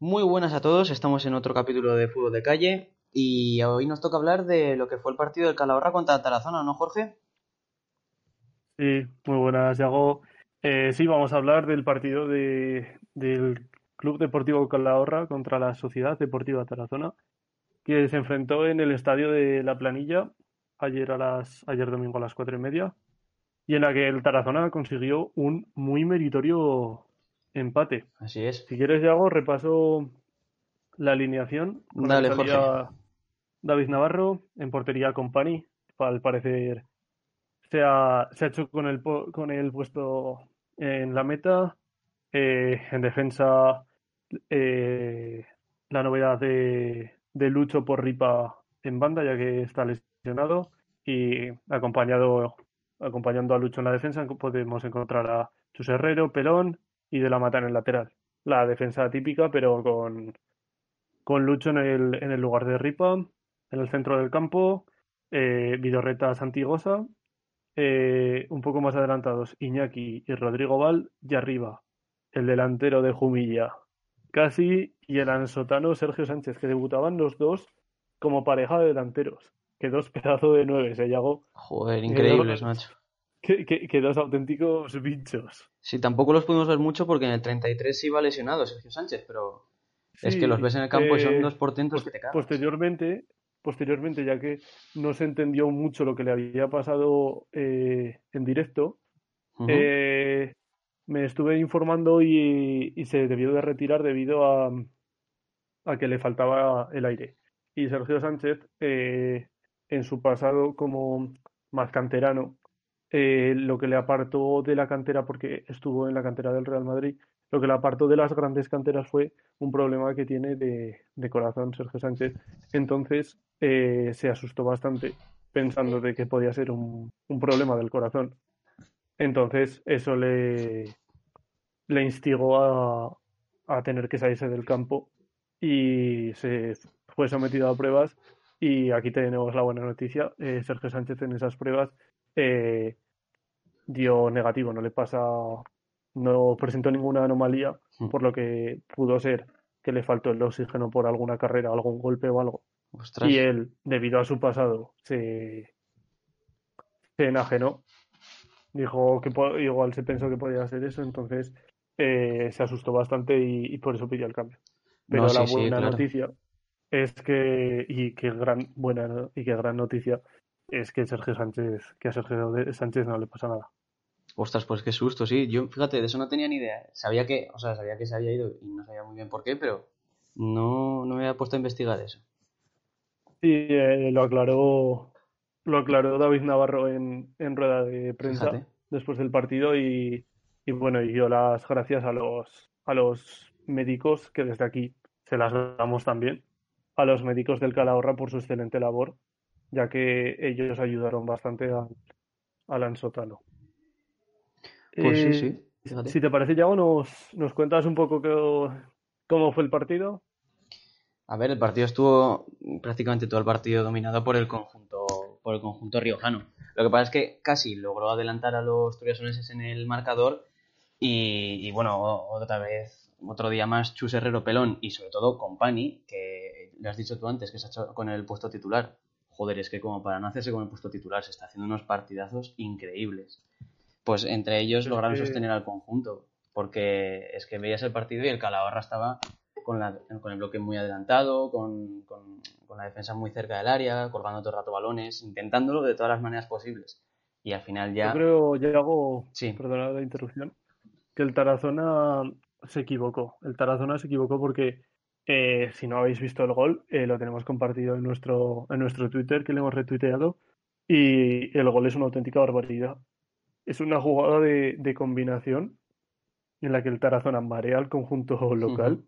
Muy buenas a todos, estamos en otro capítulo de Fútbol de Calle y hoy nos toca hablar de lo que fue el partido del Calahorra contra Tarazona, ¿no, Jorge? Sí, muy buenas, Yago. Eh, sí, vamos a hablar del partido de, del Club Deportivo Calahorra contra la Sociedad Deportiva Tarazona, que se enfrentó en el estadio de La Planilla ayer, a las, ayer domingo a las cuatro y media, y en la que el Tarazona consiguió un muy meritorio empate. Así es. Si quieres, Yago, repaso la alineación. Con Dale, Jorge. David Navarro, en portería Company, al parecer se ha, se ha hecho con el, con el puesto en la meta. Eh, en defensa, eh, la novedad de, de Lucho por Ripa en banda, ya que está lesionado. Y acompañado, acompañando a Lucho en la defensa, podemos encontrar a Chus Herrero, Pelón y de la Mata en el lateral. La defensa típica, pero con, con Lucho en el, en el lugar de Ripa, en el centro del campo, eh, Vidorreta Santigosa, eh, un poco más adelantados Iñaki y Rodrigo Val, y arriba el delantero de Jumilla, casi, y el ansotano Sergio Sánchez, que debutaban los dos como pareja de delanteros. Que dos pedazos de nueve, se llegó. Joder, increíbles, macho. Que, que, que dos auténticos bichos. Sí, tampoco los pudimos ver mucho porque en el 33 iba lesionado Sergio Sánchez, pero es que los ves en el campo y son eh, dos portentos que te cagas. Posteriormente, posteriormente, ya que no se entendió mucho lo que le había pasado eh, en directo, eh, me estuve informando y, y se debió de retirar debido a, a que le faltaba el aire. Y Sergio Sánchez, en su pasado como más canterano, eh, lo que le apartó de la cantera, porque estuvo en la cantera del Real Madrid, lo que le apartó de las grandes canteras fue un problema que tiene de, de corazón Sergio Sánchez. Entonces eh, se asustó bastante pensando de que podía ser un, un problema del corazón. Entonces eso le, le instigó a, a tener que salirse del campo y se fue sometido a pruebas y aquí tenemos la buena noticia. eh, Sergio Sánchez en esas pruebas eh, dio negativo, no le pasa, no presentó ninguna anomalía, Mm. por lo que pudo ser que le faltó el oxígeno por alguna carrera, algún golpe o algo. Ostras. Y él, debido a su pasado, se, se enajenó. Dijo que igual se pensó que podía ser eso, entonces eh, se asustó bastante y, y por eso pidió el cambio. Pero No, sí, la sí, buena claro. noticia es que, y qué gran buena y qué gran noticia es que Sergio Sánchez, que a Sergio Sánchez no le pasa nada. Ostras, pues qué susto, sí. Yo, fíjate, de eso no tenía ni idea. Sabía que, o sea, sabía que se había ido y no sabía muy bien por qué, pero no, no me había puesto a investigar eso. Y eh, lo aclaró, lo aclaró David Navarro en, en rueda de prensa Fíjate. después del partido y, y bueno, y dio las gracias a los, a los médicos que desde aquí se las damos también, a los médicos del Calahorra por su excelente labor, ya que ellos ayudaron bastante al, al ansotano. Pues sí, Eh, sí. Fíjate. Si te parece, Yago, nos, nos cuentas un poco qué- cómo fue el partido. A ver, el partido estuvo prácticamente todo el partido dominado por el conjunto, por el conjunto riojano. Lo que pasa es que casi logró adelantar a los turiosoneses en el marcador y, y bueno, otra vez, otro día más, Chus Herrero Pelón y sobre todo Company, que le has dicho tú antes que se ha hecho con el puesto titular. Joder, es que como para no hacerse con el puesto titular, se está haciendo unos partidazos increíbles. Pues entre ellos Es lograron que- sostener al conjunto, porque es que veías el partido y el Calahorra estaba con, la- con el bloque muy adelantado, con, con- con la defensa muy cerca del área, colgando todo el rato balones, intentándolo de todas las maneras posibles. Y al final ya... Yo creo, Yago, Sí. perdona la interrupción, que el Tarazona se equivocó. El Tarazona se equivocó porque eh, si no habéis visto el gol, eh, lo tenemos compartido en nuestro, en nuestro Twitter, que le hemos retuiteado, y el gol es una auténtica barbaridad. Es una jugada de, de combinación en la que el Tarazona marea al conjunto local.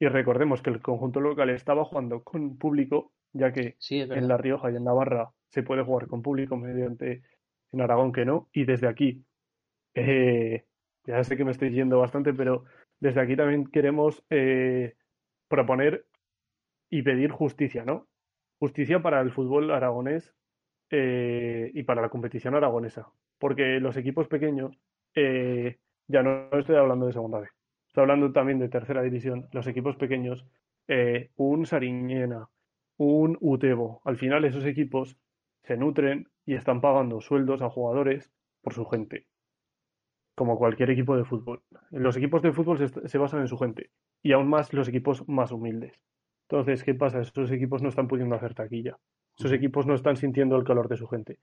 Y recordemos que el conjunto local estaba jugando con público, ya que Sí, en. La Rioja y en Navarra se puede jugar con público mediante en Aragón que no. Y desde aquí, eh, ya sé que me estoy yendo bastante, pero desde aquí también queremos eh, proponer y pedir justicia, ¿no? Justicia para el fútbol aragonés eh, y para la competición aragonesa. Porque los equipos pequeños, eh, ya no estoy hablando de segunda vez, estoy hablando también de tercera división. Los equipos pequeños, eh, un Sariñena, un Utebo, al final esos equipos se nutren y están pagando sueldos a jugadores por su gente, como cualquier equipo de fútbol. Los equipos de fútbol se, se basan en su gente y aún más los equipos más humildes. Entonces, ¿qué pasa? Esos equipos no están pudiendo hacer taquilla. Esos equipos no están sintiendo el calor de su gente.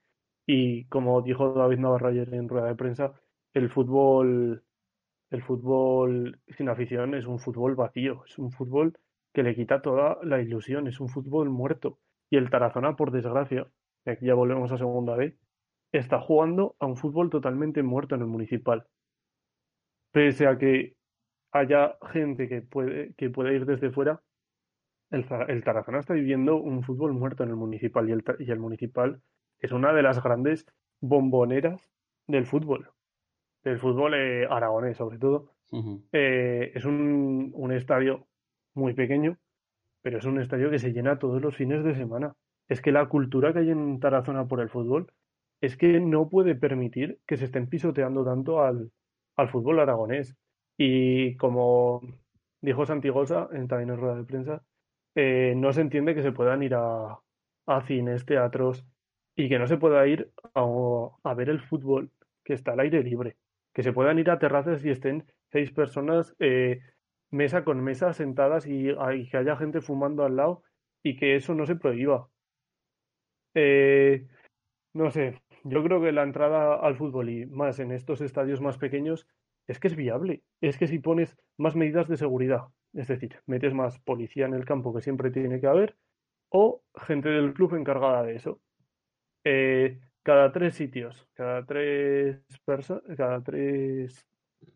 Y como dijo David Navarro ayer en rueda de prensa, el fútbol, el fútbol sin afición es un fútbol vacío, es un fútbol que le quita toda la ilusión, es un fútbol muerto. Y el Tarazona, por desgracia, y aquí ya volvemos a segunda vez, está jugando a un fútbol totalmente muerto en el municipal. Pese a que haya gente que puede, que puede ir desde fuera, el, Tarazona está viviendo un fútbol muerto en el municipal y el, y el municipal es una de las grandes bomboneras del fútbol, del fútbol eh, aragonés sobre todo. Eh, es un, un estadio muy pequeño, pero es un estadio que se llena todos los fines de semana. Es que la cultura que hay en Tarazona por el fútbol es que no puede permitir que se estén pisoteando tanto al, al fútbol aragonés. Y como dijo Santigosa en, también en rueda de prensa, eh, no se entiende que se puedan ir a, a cines, teatros y que no se pueda ir a, a ver el fútbol que está al aire libre. Que se puedan ir a terrazas y estén seis personas eh, mesa con mesa sentadas y, y que haya gente fumando al lado y que eso no se prohíba. Eh, no sé, yo creo que la entrada al fútbol y más en estos estadios más pequeños es que es viable. Es que si pones más medidas de seguridad, es decir, metes más policía en el campo que siempre tiene que haber o gente del club encargada de eso. Eh, cada tres sitios, cada tres cada tres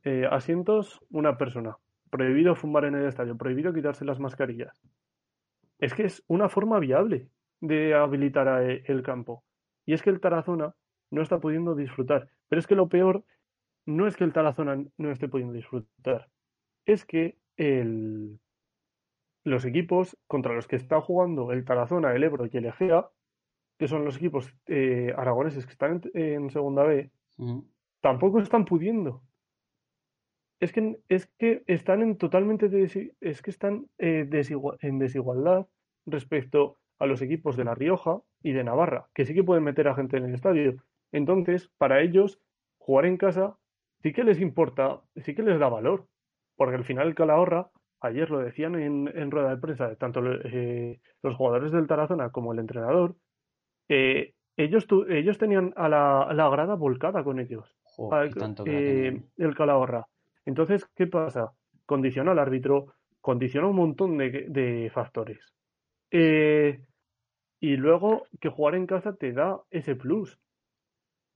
eh, asientos, una persona. Prohibido fumar en el estadio, prohibido quitarse las mascarillas. Es que es una forma viable de habilitar a- el campo. Y es que el Tarazona no está pudiendo disfrutar. Pero es que lo peor no es que el Tarazona no esté pudiendo disfrutar. Es que el, los equipos contra los que está jugando el Tarazona, el Ebro y el Egea, que son los equipos eh, aragoneses que están en, en segunda B, Ujú. tampoco están pudiendo. Es que, es que están en totalmente es que están eh, en desigualdad respecto a los equipos de La Rioja y de Navarra, que sí que pueden meter a gente en el estadio. Entonces, para ellos, jugar en casa sí que les importa, sí que les da valor, porque al final el Calahorra, ayer lo decían en, en rueda de prensa, tanto eh, los jugadores del Tarazona como el entrenador, eh, ellos, tu- ellos tenían a la, a la grada volcada con ellos Jo, a- qué tanto eh, el Calahorra. Entonces, ¿qué pasa? Condiciona al árbitro, condiciona un montón de, de factores. Y luego que jugar en casa te da ese plus.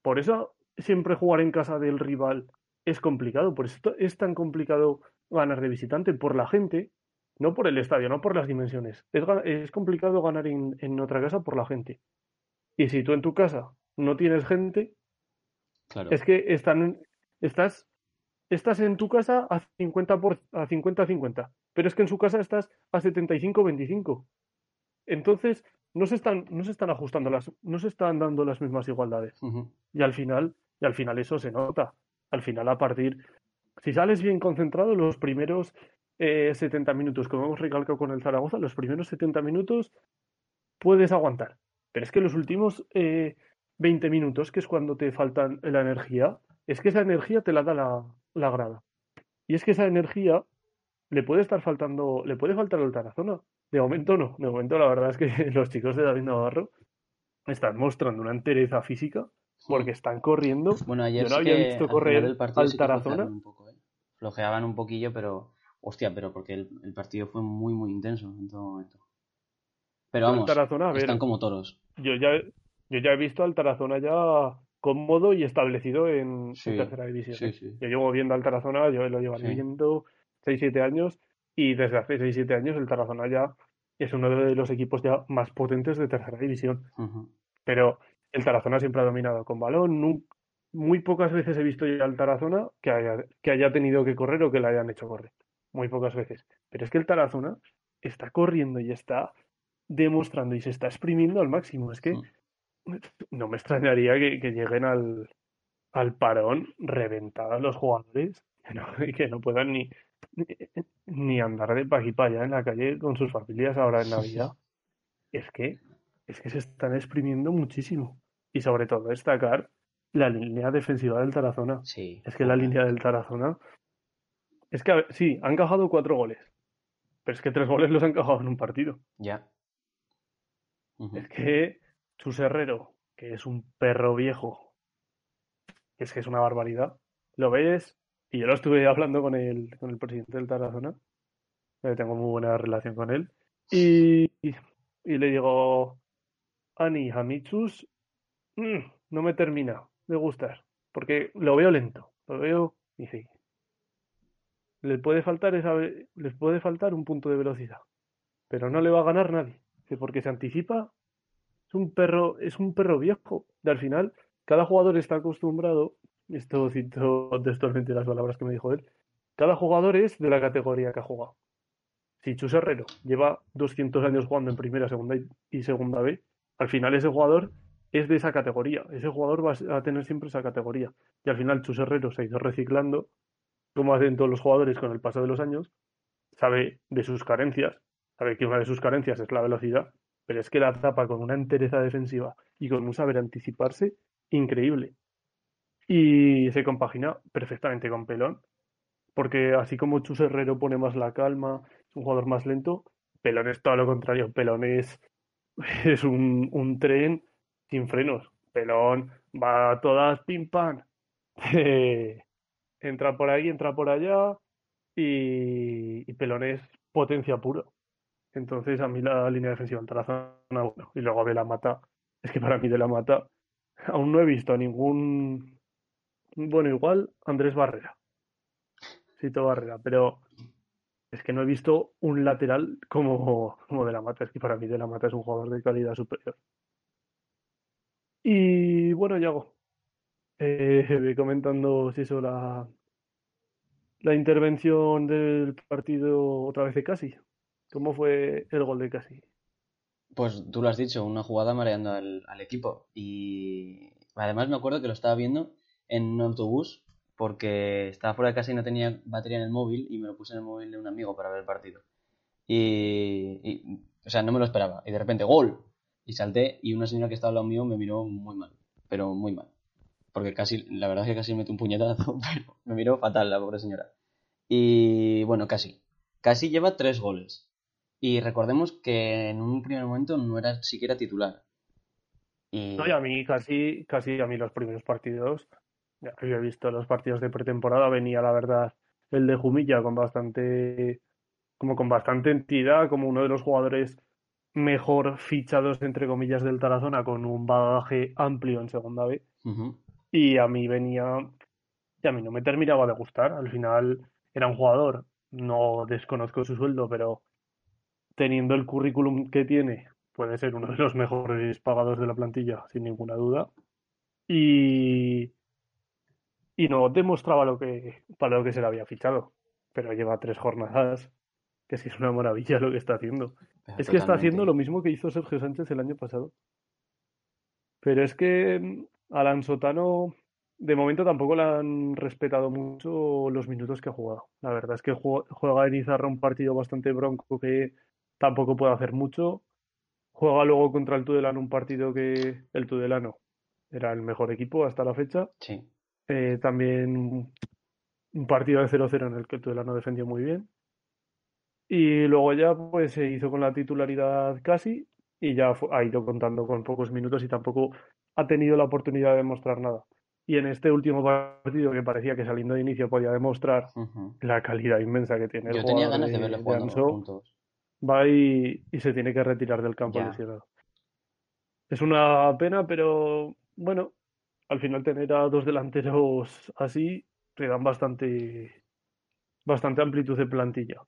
Por eso siempre jugar en casa del rival es complicado. Por eso es tan complicado ganar de visitante por la gente, no por el estadio, no por las dimensiones. Es, complicado ganar en, en otra casa por la gente. Y si tú en tu casa no tienes gente, Claro. es que están, estás, estás en tu casa a 50 por, a 50-50, pero es que en su casa estás a 75-25. Entonces, no se están, no se están ajustando las, no se están dando las mismas igualdades. Y al final, y al final eso se nota. Al final, a partir, si sales bien concentrado, los primeros eh, 70 minutos, como hemos recalcado con el Zaragoza, los primeros 70 minutos puedes aguantar. Pero es que los últimos eh, 20 minutos, que es cuando te faltan la energía, es que esa energía te la da la, la grada. Y es que esa energía le puede estar faltando, le puede faltar al Tarazona. De momento no. De momento la verdad es que los chicos de David Navarro están mostrando una entereza física porque están corriendo. Bueno, ayer Yo no sí había que visto correr partido al sí Tarazona. un poco, ¿eh? Flojeaban un poquillo, pero... Hostia, pero porque el, el partido fue muy, muy intenso en todo momento. Pero vamos, Tarazona, ver, están como toros. yo ya, yo ya he visto al Tarazona ya cómodo y establecido en, tercera división. Sí, ¿eh? sí. Yo llevo viendo al Tarazona, yo lo llevo viendo 6-7 años Y desde hace 6-7 años el Tarazona ya es uno de los equipos ya más potentes de tercera división. Pero el Tarazona siempre ha dominado con balón. Muy pocas veces he visto ya al Tarazona que haya, que haya tenido que correr o que le hayan hecho correr. Muy pocas veces. Pero es que el Tarazona está corriendo y está demostrando y se está exprimiendo al máximo. Es que mm. no me extrañaría que, lleguen al, al parón reventados los jugadores y que no puedan ni, ni, andar de pa' aquí para allá en la calle con sus familias ahora en Navidad. Es que, es que se están exprimiendo muchísimo. Y sobre todo destacar la línea defensiva del Tarazona. Sí. Es que la línea del Tarazona. Es que, sí, han cajado cuatro goles. Pero es que tres goles los han cajado en un partido. Ya. Es que Chus Herrero, que es un perro viejo, es que es una barbaridad, lo ves, y yo lo estuve hablando con el, con el presidente del Tarazona, tengo muy buena relación con él, y, y, le digo, Ani, a mi Chus, mm, no me termina de gustar, porque lo veo lento, lo veo, y sí, le puede faltar les puede faltar un punto de velocidad, pero no le va a ganar nadie, porque se anticipa, es un perro, es un perro viejo, y al final cada jugador está acostumbrado, esto cito textualmente las palabras que me dijo él, cada jugador es de la categoría que ha jugado. Si Chus Herrero lleva 200 años jugando en primera, segunda y segunda B, al final ese jugador es de esa categoría. Ese jugador va a tener siempre esa categoría. Y al final Chus Herrero se ha ido reciclando como hacen todos los jugadores con el paso de los años, sabe de sus carencias, sabe que una de sus carencias es la velocidad, pero es que la tapa con una entereza defensiva y con un saber anticiparse increíble. Y se compagina perfectamente con Pelón, porque así como Chus Herrero pone más la calma, es un jugador más lento, Pelón es todo lo contrario, Pelón es, un, un tren sin frenos. Pelón va a todas pim pam. entra por ahí, entra por allá y, y Pelón es potencia puro. Entonces a mí la línea defensiva en Tarazona, bueno, y luego de la mata, es que para mí de la mata aún no he visto ningún, bueno, igual Andrés Barrera, Cito Barrera, pero es que no he visto un lateral como, como de la mata, es que para mí de la mata es un jugador de calidad superior. Y bueno, Yago, eh, comentando si eso la, la intervención del partido otra vez de Casi. ¿Cómo fue el gol de Casi? Pues tú lo has dicho, una jugada mareando al, equipo. Y además me acuerdo que lo estaba viendo en un autobús porque estaba fuera de casa y no tenía batería en el móvil y me lo puse en el móvil de un amigo para ver el partido. Y, y, o sea, no me lo esperaba. Y de repente, ¡gol! Y salté y una señora que estaba al lado mío me miró muy mal, pero muy mal porque casi, la verdad es que casi me mete un puñetazo, pero me miró fatal la pobre señora. Y bueno, casi. Casi lleva tres goles. Y recordemos que en un primer momento no era siquiera titular. Y... No, y a mí casi, casi a mí los primeros partidos, ya he visto los partidos de pretemporada, venía la verdad el de Jumilla con bastante, como con bastante entidad, como uno de los jugadores mejor fichados entre comillas del Tarazona, con un bagaje amplio en segunda B. Y a mí venía, y a mí no me terminaba de gustar. Al final era un jugador, no desconozco su sueldo, pero teniendo el currículum que tiene, puede ser uno de los mejores pagados de la plantilla, sin ninguna duda. Y, y no demostraba lo que, para lo que se le había fichado. Pero lleva tres jornadas, que sí es una maravilla lo que está haciendo. es que está haciendo lo mismo que hizo Sergio Sánchez el año pasado. Pero es que Alan Sotano, de momento tampoco le han respetado mucho los minutos que ha jugado. La verdad es que juega en Izarra un partido bastante bronco que tampoco puede hacer mucho. Juega luego contra el Tudelano un partido que el Tudelano era el mejor equipo hasta la fecha. Sí. Eh, también un partido de 0-0 en el que el Tudelano defendió muy bien. Y luego ya pues se hizo con la titularidad casi y ya ha ido contando con pocos minutos y tampoco ha tenido la oportunidad de demostrar nada. Y en este último partido, que parecía que saliendo de inicio podía demostrar la calidad inmensa que tiene Yo tenía ganas de, jugando va y, se tiene que retirar del campo lesionado. Es una pena, pero bueno, al final tener a dos delanteros así te dan bastante, bastante amplitud de plantilla.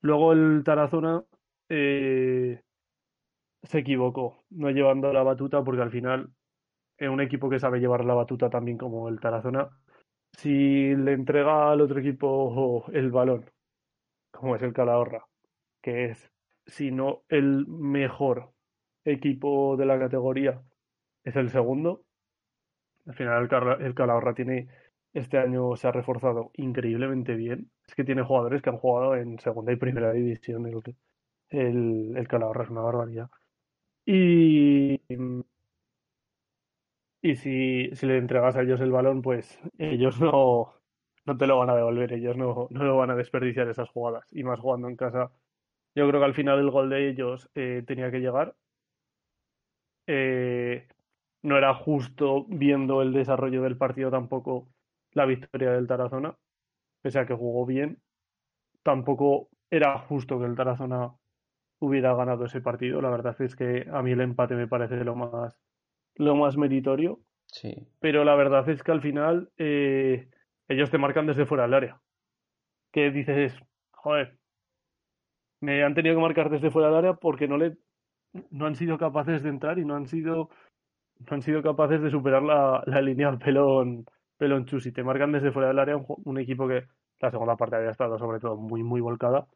Luego el Tarazona eh, se equivocó, no llevando la batuta, porque al final, es un equipo que sabe llevar la batuta también como el Tarazona, si le entrega al otro equipo el balón, como es el Calahorra, que es, si no el mejor equipo de la categoría, es el segundo. Al final el, Calahorra tiene, este año se ha reforzado increíblemente bien. Es que tiene jugadores que han jugado en segunda y primera división. El, el, el Calahorra es una barbaridad. Y, y si, si le entregas a ellos el balón, pues ellos no, no te lo van a devolver, ellos no, no lo van a desperdiciar esas jugadas. Y más jugando en casa. Yo creo que al final el gol de ellos eh, tenía que llegar. Eh, no era justo viendo el desarrollo del partido tampoco la victoria del Tarazona, pese a que jugó bien. Tampoco era justo que el Tarazona hubiera ganado ese partido. La verdad es que a mí el empate me parece lo más, lo más meritorio. Sí. Pero la verdad es que al final eh, ellos te marcan desde fuera del área. Que dices, joder, me han tenido que marcar desde fuera del área porque no le no han sido capaces de entrar y no han sido no han sido capaces de superar la, la línea pelón pelón chus. Y te marcan desde fuera del área un, equipo que la segunda parte había estado sobre todo muy muy volcada.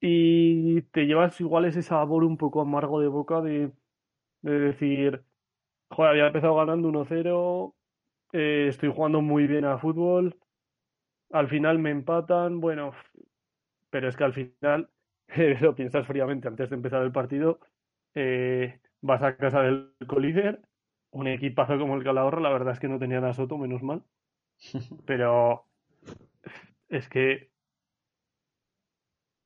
Y te llevas igual ese sabor un poco amargo de boca de, de decir joder había empezado ganando 1-0 eh, estoy jugando muy bien a fútbol al final me empatan bueno pero es que al final lo piensas fríamente antes de empezar el partido, eh, vas a casa del colíder, un equipazo como el Calahorra, la verdad es que no tenía a Soto, menos mal, pero es que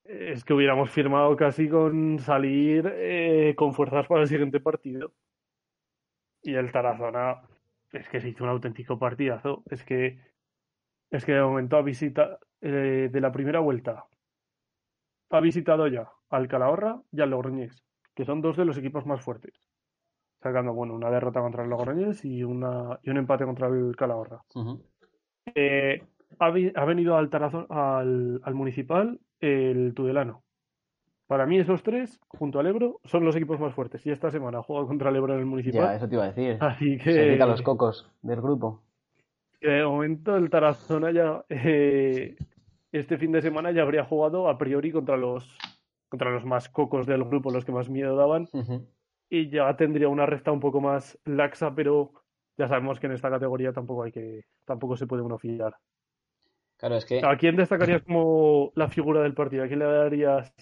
es que hubiéramos firmado casi con salir eh, con fuerzas para el siguiente partido. Y el Tarazona es que se hizo un auténtico partidazo. Es que es que de momento a visita eh, de la primera vuelta ha visitado ya al Calahorra y al Logroñés, que son dos de los equipos más fuertes. Sacando, bueno, una derrota contra el Logroñés y, una, y un empate contra el Calahorra. eh, ha, ha, venido al, Tarazón, al, al, Municipal el Tudelano. Para mí esos tres, junto al Ebro, son los equipos más fuertes. Y esta semana juega contra el Ebro en el Municipal. Ya, eso te iba a decir. Así que... Se a los cocos del grupo. De momento el Tarazona ya eh, este fin de semana ya habría jugado a priori contra los contra los más cocos del grupo, los que más miedo daban, uh -huh. y ya tendría una recta un poco más laxa, pero ya sabemos que en esta categoría tampoco hay que tampoco se puede uno fiar. Claro, es que ¿A quién destacarías como la figura del partido? ¿A quién le darías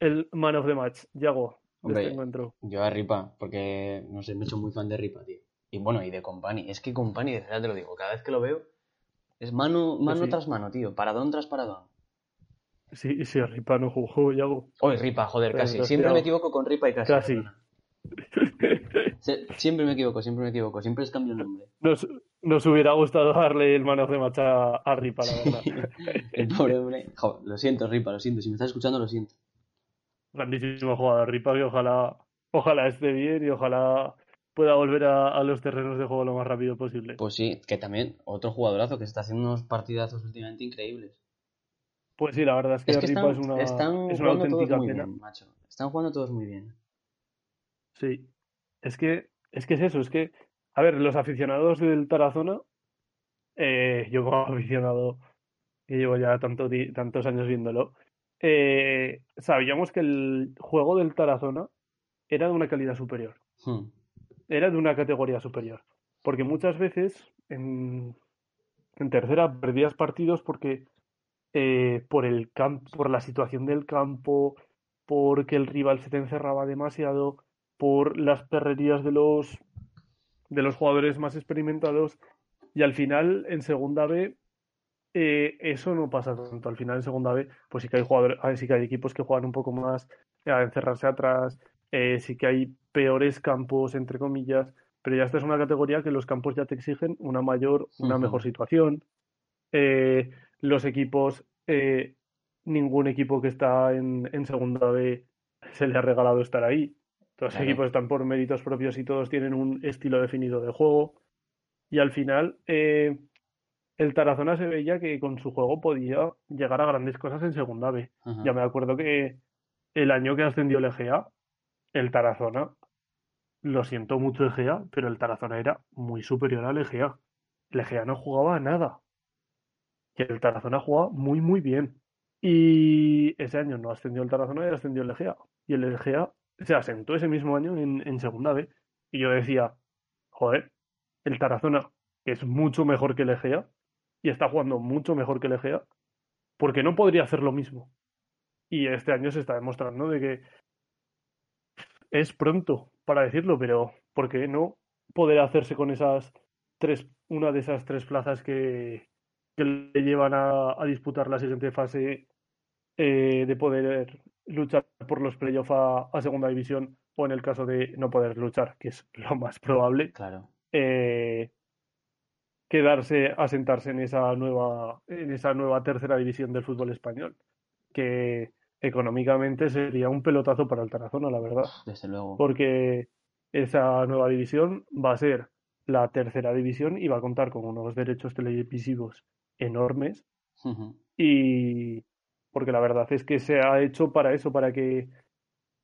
el man of the match, Yago, de Hombre, este encuentro? yo a Ripa, porque no sé, me he hecho muy fan de Ripa, tío. Y bueno, y de Company. Es que Company, de verdad te lo digo, cada vez que lo veo, es mano, mano Sí. tras mano, tío. Paradón tras paradón. Sí, sí, Ripa no jugó, Yago. Oye, Ripa, joder, casi. entonces, Siempre me equivoco con Ripa y casi. Casi. Siempre me equivoco, siempre me equivoco. Siempre les cambio el nombre. Nos, nos hubiera gustado darle el man of the match a, Ripa, la verdad. El pobre hombre. Jo, lo siento, Ripa, lo siento. Si me estás escuchando, lo siento. Grandísimo jugador, Ripa, que ojalá, ojalá esté bien y ojalá pueda volver a, a los terrenos de juego lo más rápido posible. Pues sí, que también otro jugadorazo que está haciendo unos partidazos últimamente increíbles. Pues sí, la verdad es que Es que Ripa están, es una, están es una jugando todos auténtica muy pena. bien, macho. Están jugando todos muy bien. Sí. Es que, es que es eso, es que, a ver, los aficionados del Tarazona, eh, yo como aficionado que llevo ya tanto tantos años viéndolo, eh, sabíamos que el juego del Tarazona era de una calidad superior. Hmm. era de una categoría superior. Porque muchas veces en, en tercera perdías partidos porque eh, por el campo, por la situación del campo, porque el rival se te encerraba demasiado, por las perrerías de los de los jugadores más experimentados y al final en segunda B eh, eso no pasa tanto. Al final en segunda B pues sí que hay jugadores, ah, sí que hay equipos que juegan un poco más a encerrarse atrás, eh, sí que hay peores campos, entre comillas, pero ya esta es una categoría que los campos ya te exigen una mayor, una mejor situación. Eh, los equipos, eh, ningún equipo que está en, en segunda B se le ha regalado estar ahí. Todos los Claro. equipos están por méritos propios y todos tienen un estilo definido de juego. Y al final, eh, el Tarazona se veía que con su juego podía llegar a grandes cosas en segunda B. Ajá. Ya me acuerdo que el año que ascendió el Egea, el Tarazona, lo siento mucho Egea, pero el Tarazona era muy superior al Egea. El Egea no jugaba a nada. Y el Tarazona jugaba muy, muy bien. Y ese año no ascendió el Tarazona y ascendió el Egea. Y el Egea se asentó ese mismo año en, en segunda B. Y yo decía, joder, el Tarazona, que es mucho mejor que el Egea, y está jugando mucho mejor que el Egea, porque no podría hacer lo mismo. Y este año se está demostrando de que es pronto para decirlo, pero ¿por qué no poder hacerse con esas tres, una de esas tres plazas que, que le llevan a, a disputar la siguiente fase eh, de poder luchar por los playoffs a, a segunda división o en el caso de no poder luchar, que es lo más probable, Claro. eh, quedarse, asentarse en esa nueva, en esa nueva tercera división del fútbol español, que económicamente sería un pelotazo para el Tarazona, la verdad, Desde luego. porque esa nueva división va a ser la tercera división y va a contar con unos derechos televisivos enormes y porque la verdad es que se ha hecho para eso, para que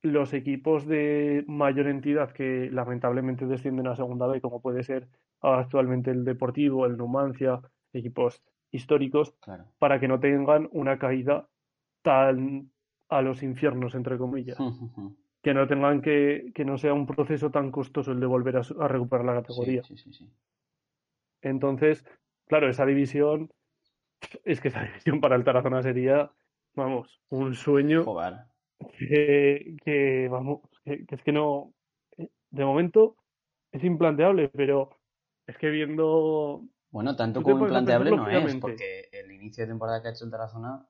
los equipos de mayor entidad que lamentablemente descienden a segunda B, como puede ser actualmente el Deportivo, el Numancia, equipos históricos, Claro. para que no tengan una caída tan a los infiernos, entre comillas. Que no tengan que, que no sea un proceso tan costoso el de volver a, recuperar la categoría. Sí, sí, sí, sí. Entonces, claro, esa división, es que esa división para el Tarazona sería, vamos, un sueño Joder. que, que, vamos, que, que es que no, de momento es implanteable, pero es que viendo, Bueno, tanto como implanteable no es, porque el inicio de temporada que ha hecho el Tarazona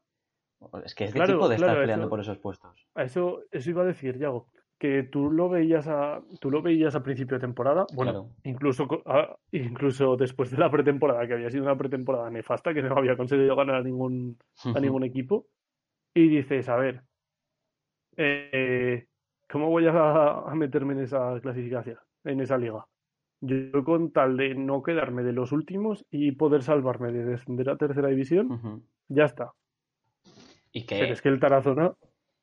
es que es de Claro, equipo de estar peleando eso- por esos puestos. a eso, eso iba a decir, Yago, que tú lo veías a, tú lo veías a principio de temporada, bueno, Claro. incluso, a- incluso después de la pretemporada, que había sido una pretemporada nefasta, que no había conseguido ganar a ningún, a ningún equipo, y dices, a ver, eh, ¿cómo voy a, a meterme en esa clasificación, en esa liga? Yo con tal de no quedarme de los últimos y poder salvarme de descender a tercera división, ya está. Y que Pero es que el Tarazona,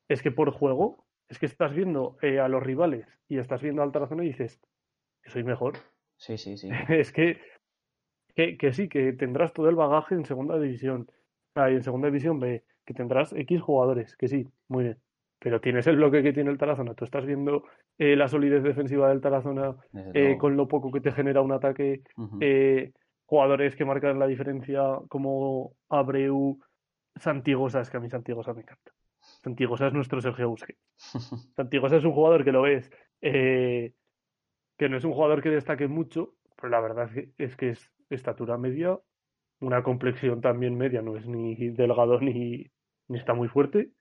es que por juego, es que estás viendo eh, a los rivales y estás viendo al Tarazona y dices, que soy mejor. sí, sí, sí. Es que, que, que sí, que tendrás todo el bagaje en segunda división. Ah, y en segunda división B, que tendrás X jugadores, que sí, muy bien. Pero tienes el bloque que tiene el Tarazona. Tú estás viendo eh, la solidez defensiva del Tarazona eh, con lo poco que te genera un ataque. Jugadores que marcan la diferencia como Abreu, Santigosa, es que a mí Santigosa me encanta. Santigosa es nuestro Sergio Busquets. Santigosa es un jugador que lo ves, eh, que no es un jugador que destaque mucho, pero la verdad es que es, estatura media, una complexión también media, no es ni delgado ni, ni está muy fuerte,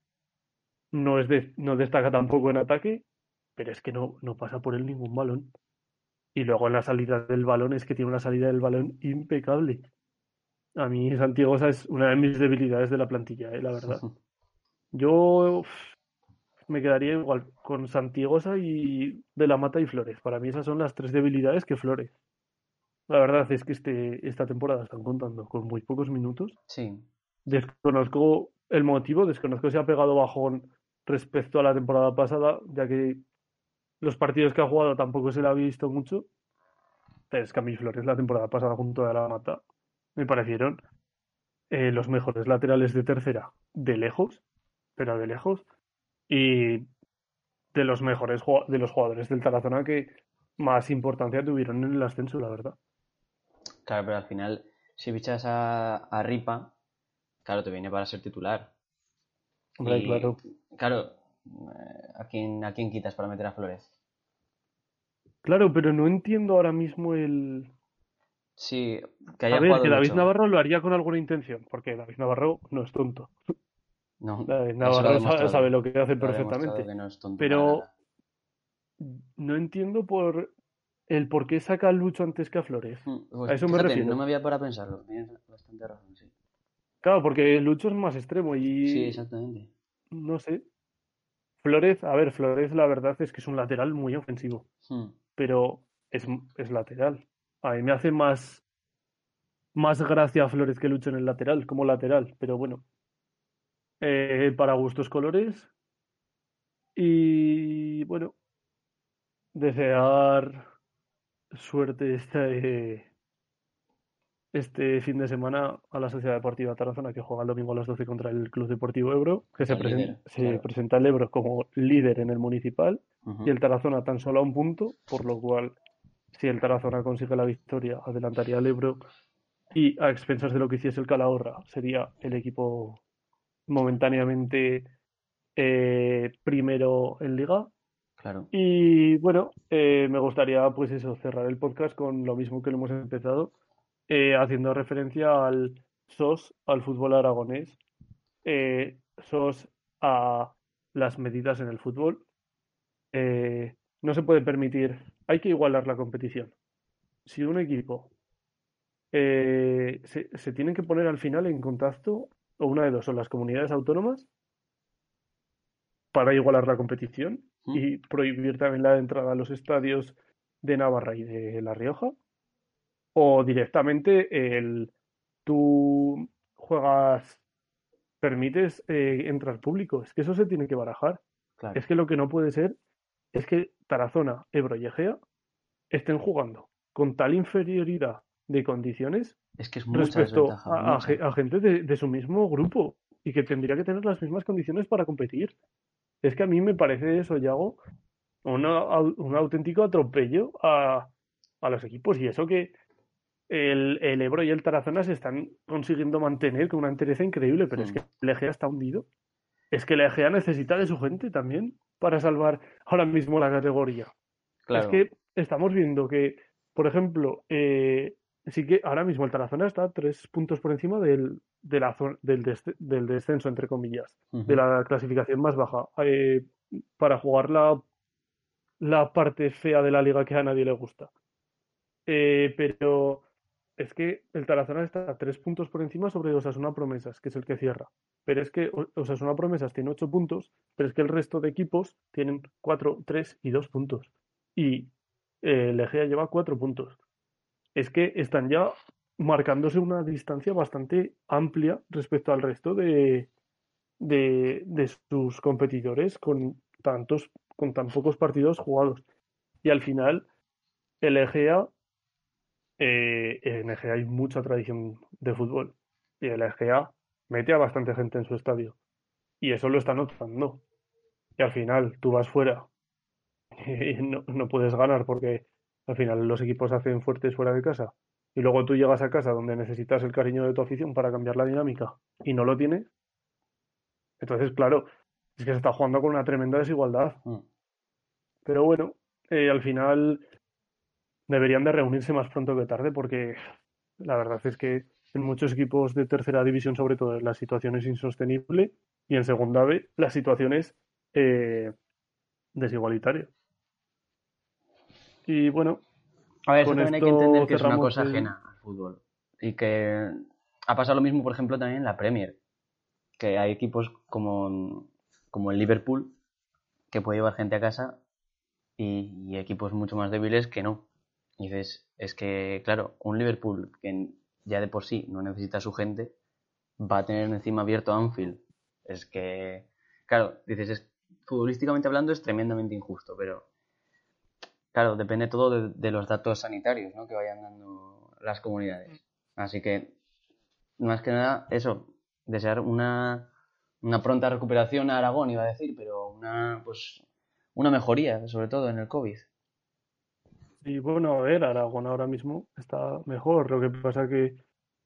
no, es de- no destaca tampoco en ataque, pero es que no, no pasa por él ningún balón. Y luego en la salida del balón es que tiene una salida del balón impecable. A mí Santiago es una de mis debilidades de la plantilla, eh, la verdad. Yo me quedaría igual con Santiagosa y De la Mata y Flores. Para mí esas son las tres debilidades que Flores. La verdad es que este, esta temporada están contando con muy pocos minutos. Sí. Desconozco el motivo, desconozco si ha pegado bajón respecto a la temporada pasada, ya que los partidos que ha jugado tampoco se le ha visto mucho. Es que a mí Flores la temporada pasada junto a la Mata me parecieron eh, los mejores laterales de tercera de lejos, pero de lejos, y de los mejores de los jugadores del Tarazona que más importancia tuvieron en el ascenso, la verdad. Claro, pero al final, si fichas a, a Ripa, claro, te viene para ser titular. Hombre, Y, claro. Claro, eh, ¿a quién, ¿a quién quitas para meter a Flores? Claro, pero no entiendo ahora mismo el, Sí, que haya A ver, que David mucho. Navarro lo haría con alguna intención, porque David Navarro no es tonto. No, Navarro sa- demostrado. sabe lo que hace perfectamente. que no Pero-. No entiendo por el por qué saca a Lucho antes que a Flores. Mm, pues a eso me fíjate, refiero. No me había para pensarlo. Tienes bastante razón, sí. Claro, porque Lucho es más extremo y Sí, exactamente. no sé. Flores, a ver, Flores la verdad es que es un lateral muy ofensivo, Mm, pero es, es lateral. A mí me hace más más gracia a Flores que Lucho en el lateral, como lateral, pero bueno. Eh, para gustos colores. Y bueno, desear suerte este, este fin de semana a la Sociedad Deportiva Tarazona que juega el domingo a las 12 contra el Club Deportivo Ebro, que se, El presen- líder, se claro. presenta el Ebro como líder en el municipal y el Tarazona tan solo a un punto, por lo cual si el Tarazona consigue la victoria adelantaría al Ebro y a expensas de lo que hiciese el Calahorra sería el equipo momentáneamente eh, primero en liga Claro. y bueno, eh, me gustaría pues eso, cerrar el podcast con lo mismo que lo hemos empezado, eh, haciendo referencia al SOS, al fútbol aragonés, SOS a las medidas en el fútbol. No se puede permitir, hay que igualar la competición. Si un equipo se, se tienen que poner al final en contacto, o una de dos, son las comunidades autónomas para igualar la competición Mm. y prohibir también la entrada a los estadios de Navarra y de La Rioja, o directamente el tú juegas, permites eh, entrar público. Es que eso se tiene que barajar. Claro. Es que lo que no puede ser es que Tarazona, Ebro y Egea estén jugando con tal inferioridad de condiciones Es que es mucha respecto desventaja. a, mucha. gente de, de su mismo grupo y que tendría que tener las mismas condiciones para competir. Es que a mí me parece eso, Yago, una un auténtico atropello a, a los equipos y eso que el, el Ebro y el Tarazona se están consiguiendo mantener con una entereza increíble, pero es Mm. que el Egea está hundido. Es que el Egea necesita de su gente también para salvar ahora mismo la categoría. Claro. Es que estamos viendo que, por ejemplo, eh, sí que ahora mismo el Tarazona está tres puntos por encima del, de la zona- del, desce- del descenso, entre comillas, de la clasificación más baja, eh, para jugar la, la parte fea de la liga que a nadie le gusta. Eh, pero es que el Tarazona está tres puntos por encima sobre Osasuna Promesas, que es el que cierra. Pero es que Osasuna Promesas tiene ocho puntos, pero es que el resto de equipos tienen cuatro, tres y dos puntos. Y eh, el Egea lleva cuatro puntos. Es que están ya marcándose una distancia bastante amplia respecto al resto de, de, de sus competidores con tantos, con tan pocos partidos jugados. Y al final, el Egea, eh, en Egea hay mucha tradición de fútbol. Y el Egea mete a bastante gente en su estadio. Y eso lo está notando. Y al final, tú vas fuera y no, no puedes ganar porque al final los equipos hacen fuertes fuera de casa. Y luego tú llegas a casa donde necesitas el cariño de tu afición para cambiar la dinámica y no lo tienes. Entonces, claro, es que se está jugando con una tremenda desigualdad. Mm. Pero bueno, eh, al final deberían de reunirse más pronto que tarde porque la verdad es que en muchos equipos de tercera división, sobre todo, la situación es insostenible y en segunda B la situación es eh, desigualitaria. Y bueno, A ver, eso también hay que entender que es una cosa el- ajena al fútbol. Y que ha pasado lo mismo, por ejemplo, también en la Premier. Que hay equipos como, como el Liverpool que puede llevar gente a casa y, y equipos mucho más débiles que no. Y dices, es que, claro, un Liverpool que ya de por sí no necesita a su gente va a tener encima abierto Anfield. Es que, claro, dices, es, futbolísticamente hablando es tremendamente injusto, pero Claro, depende todo de, de los datos sanitarios ¿no? que vayan dando las comunidades. Así que, más que nada, eso, desear una, una pronta recuperación a Aragón, iba a decir, pero una, pues, una mejoría, sobre todo en el COVID. Y bueno, a ver, Aragón ahora mismo está mejor. Lo que pasa que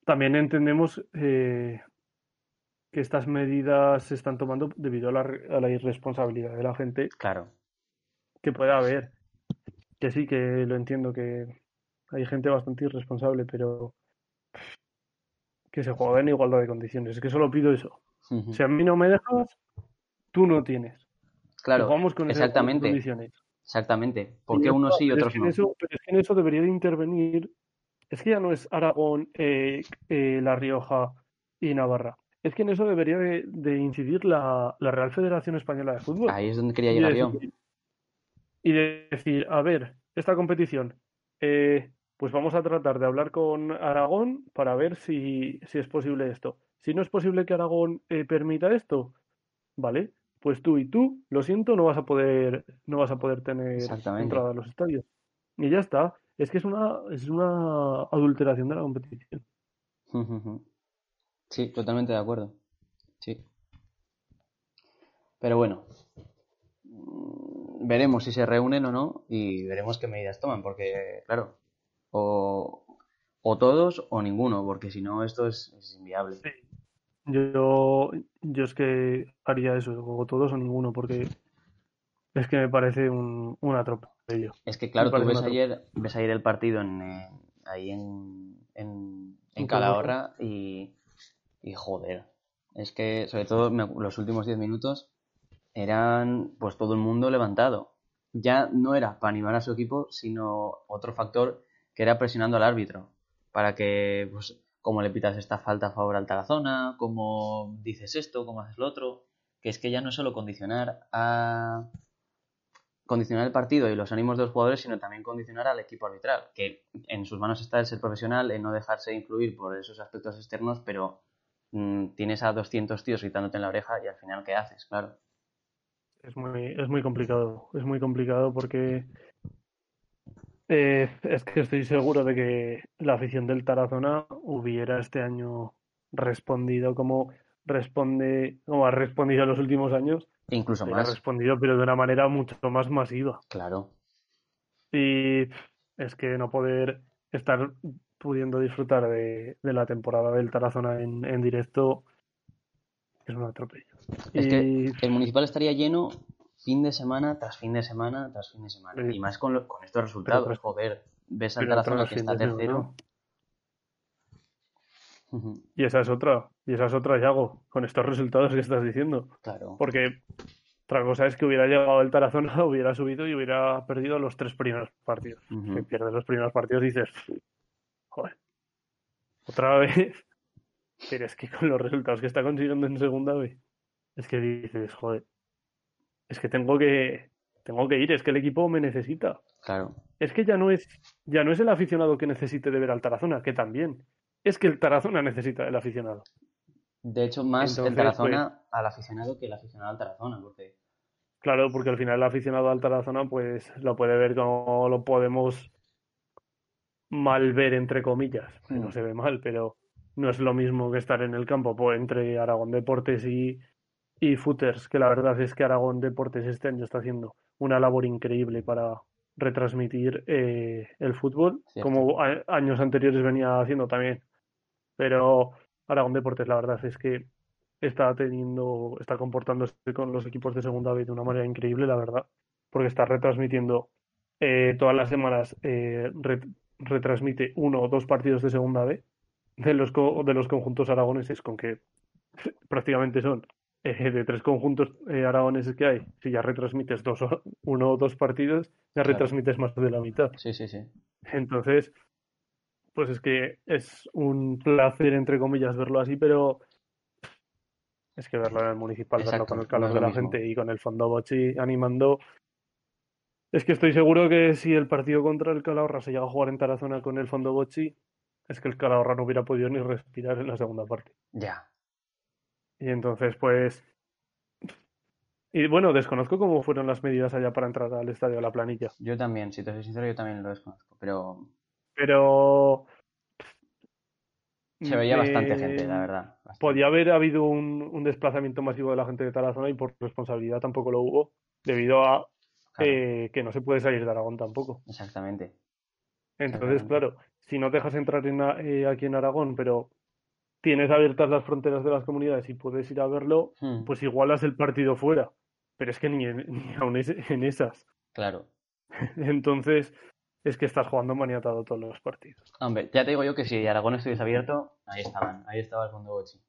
también entendemos eh, que estas medidas se están tomando debido a la, a la irresponsabilidad de la gente Claro, que puede haber. Que sí, que lo entiendo, que hay gente bastante irresponsable, pero que se juegue en igualdad de condiciones. Es que solo pido eso. Si a mí no me dejas, tú no tienes. Claro, jugamos con exactamente, condiciones. exactamente. ¿Por qué unos sí y otros no? eso, pero es que en eso debería de intervenir. Es que ya no es Aragón, eh, eh, La Rioja y Navarra. Es que en eso debería de, de incidir la, la Real Federación Española de Fútbol. Ahí es donde quería llegar yo. Y de decir, a ver, esta competición, eh, pues vamos a tratar de hablar con Aragón para ver si, si es posible esto. Si no es posible que Aragón eh, permita esto, ¿vale? Pues tú y tú, lo siento, no vas a poder, no vas a poder tener entrada a los estadios. Y ya está. Es que es una, es una adulteración de la competición. Sí, totalmente de acuerdo. Sí. Pero bueno, veremos si se reúnen o no y veremos qué medidas toman, porque, claro, o, todos o ninguno, porque si no esto es, inviable. Yo, yo es que haría eso, o todos o ninguno, porque es que me parece un, un atropello. Es que claro, tú ves ayer, ves ayer el partido en, eh, ahí en, en, en Calahorra y, y joder, es que sobre todo los últimos 10 minutos eran pues todo el mundo levantado. Ya no era para animar a su equipo, sino otro factor que era presionando al árbitro para que, pues, como le pitas esta falta a favor al Tarazona, como dices esto, como haces lo otro, que es que ya no es solo condicionar a condicionar el partido y los ánimos de los jugadores, sino también condicionar al equipo arbitral, que en sus manos está el ser profesional, en no dejarse influir por esos aspectos externos, pero mm, tienes a 200 tíos gritándote en la oreja y al final, ¿qué haces? Claro. Es muy, es muy complicado, es muy complicado porque eh, es que estoy seguro de que la afición del Tarazona hubiera este año respondido como responde, como ha respondido en los últimos años. Incluso más. Ha respondido, pero de una manera mucho más masiva. Claro. Y es que no poder estar pudiendo disfrutar de, la temporada del Tarazona en, en directo es un atropello. Es que el municipal estaría lleno fin de semana tras fin de semana tras fin de semana. Y más con, con estos resultados. joder, ves al Tarazona que está tercero. Y esa es otra, y esa es otra, Yago, con estos resultados que estás diciendo. Claro. Porque otra cosa es que hubiera llegado el Tarazona, hubiera subido y hubiera perdido los tres primeros partidos. Si pierdes los primeros partidos dices, joder, otra vez. Pero es que con los resultados que está consiguiendo en segunda vez, es que dices, joder, es que tengo que tengo que ir, es que el equipo me necesita. Claro. Es que ya no es ya no es el aficionado que necesite de ver al Tarazona, que también. Es que el Tarazona necesita el aficionado. De hecho, más el Tarazona pues al aficionado que el aficionado al Tarazona, porque Claro, porque al final el aficionado al Tarazona pues lo puede ver como lo podemos mal ver entre comillas, no hmm. se ve mal, pero no es lo mismo que estar en el campo pues, entre Aragón Deportes y, y Footers, que la verdad es que Aragón Deportes este año está haciendo una labor increíble para retransmitir eh, el fútbol, como años anteriores venía haciendo también. Pero Aragón Deportes, la verdad es que está teniendo, está comportándose con los equipos de segunda B de una manera increíble, la verdad, porque está retransmitiendo eh, todas las semanas, eh, retransmite uno o dos partidos de segunda B de los, de los conjuntos aragoneses, con que prácticamente son eh, de tres conjuntos eh, aragoneses que hay, si ya retransmites dos, uno o dos partidos, ya retransmites más de la mitad. Sí, sí, sí. Entonces, pues es que es un placer, entre comillas, verlo así, pero es que verlo en el municipal, verlo con el calor de la gente y con el fondo Bochi animando. Es que estoy seguro que si el partido contra el Calahorra se llega a jugar en Tarazona con el fondo Bochi, es que el Calahorra no hubiera podido ni respirar en la segunda parte. Ya, y entonces, pues. Y bueno, desconozco cómo fueron las medidas allá para entrar al estadio, a la planilla. Yo también, si te soy sincero, yo también lo desconozco, pero. Pero. Se veía bastante gente, la verdad. Podía haber habido un, desplazamiento masivo de la gente de tal zona y por responsabilidad tampoco lo hubo, debido a eh, que no se puede salir de Aragón tampoco. Exactamente. Entonces, claro, si no dejas entrar en, eh, aquí en Aragón, pero tienes abiertas las fronteras de las comunidades y puedes ir a verlo, hmm. pues igualas el partido fuera. Pero es que ni, en, ni aún en esas. Claro. Entonces, es que estás jugando maniatado todos los partidos. Hombre, ya te digo yo que si Aragón estuviese abierto, ahí estaban, ahí estaba el fondo Bochi.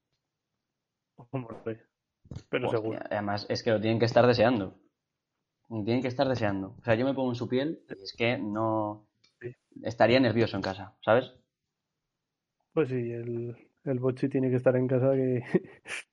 Pero seguro. Además, es que lo tienen que estar deseando. Tienen que estar deseando. O sea, yo me pongo en su piel y es que no. Estaría nervioso en casa, ¿sabes? Pues sí, el, el Bochi tiene que estar en casa que...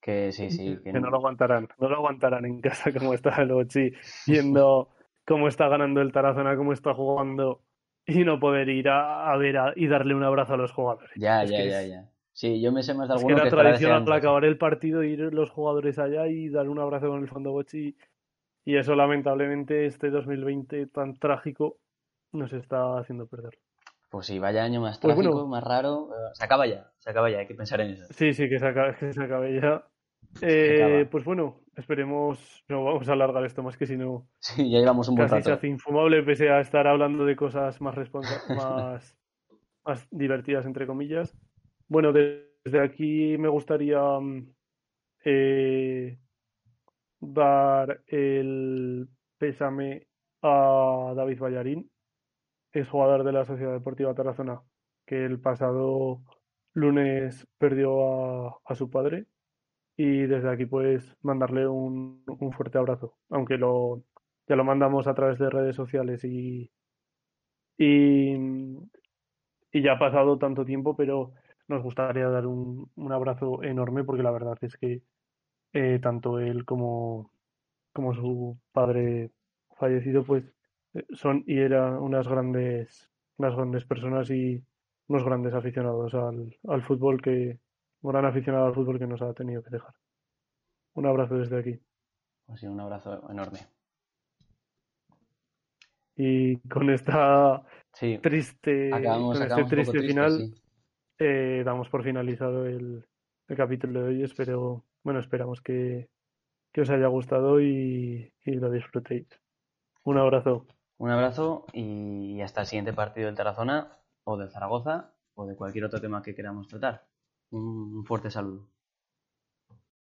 que sí, sí. Que, no... lo aguantarán. No lo aguantarán en casa como está el Bochi, viendo cómo está ganando el Tarazona, cómo está jugando y no poder ir a, ver y darle un abrazo a los jugadores. Ya, ya, ya, ya. Sí, yo me sé más de alguno es que, era tradición al acabar el partido ir los jugadores allá y dar un abrazo con el fondo Bochi y eso lamentablemente este 2020 tan trágico nos está haciendo perder. Pues sí, vaya año más pues trágico, más raro. Eh, se acaba ya, se acaba ya, hay que pensar en eso. Sí, sí, que se acabe, que se acabe ya. Eh, pues bueno, esperemos, no vamos a alargar esto más que si no. Sí, ya llevamos un buen casi se hace infumable pese a estar hablando de cosas más, más, más divertidas, entre comillas. Bueno, desde aquí me gustaría mm, eh, dar el pésame a David Ballarín, es jugador de la Sociedad Deportiva Tarazona, que el pasado lunes perdió a, su padre y desde aquí pues mandarle un, fuerte abrazo, aunque lo, ya lo mandamos a través de redes sociales y, y, ya ha pasado tanto tiempo, pero nos gustaría dar un, un abrazo enorme porque la verdad es que eh, tanto él como, como su padre fallecido, pues son y eran unas grandes, unas grandes personas y unos grandes aficionados al, al fútbol que, un gran aficionado al fútbol que nos ha tenido que dejar. Un abrazo desde aquí. Pues un abrazo enorme. Y con esta triste, con este triste, final, eh, damos por finalizado el, el capítulo de hoy. Espero bueno, esperamos que, os haya gustado y, lo disfrutéis. Un abrazo. Un abrazo y hasta el siguiente partido del Tarazona o del Zaragoza o de cualquier otro tema que queramos tratar. Un fuerte saludo.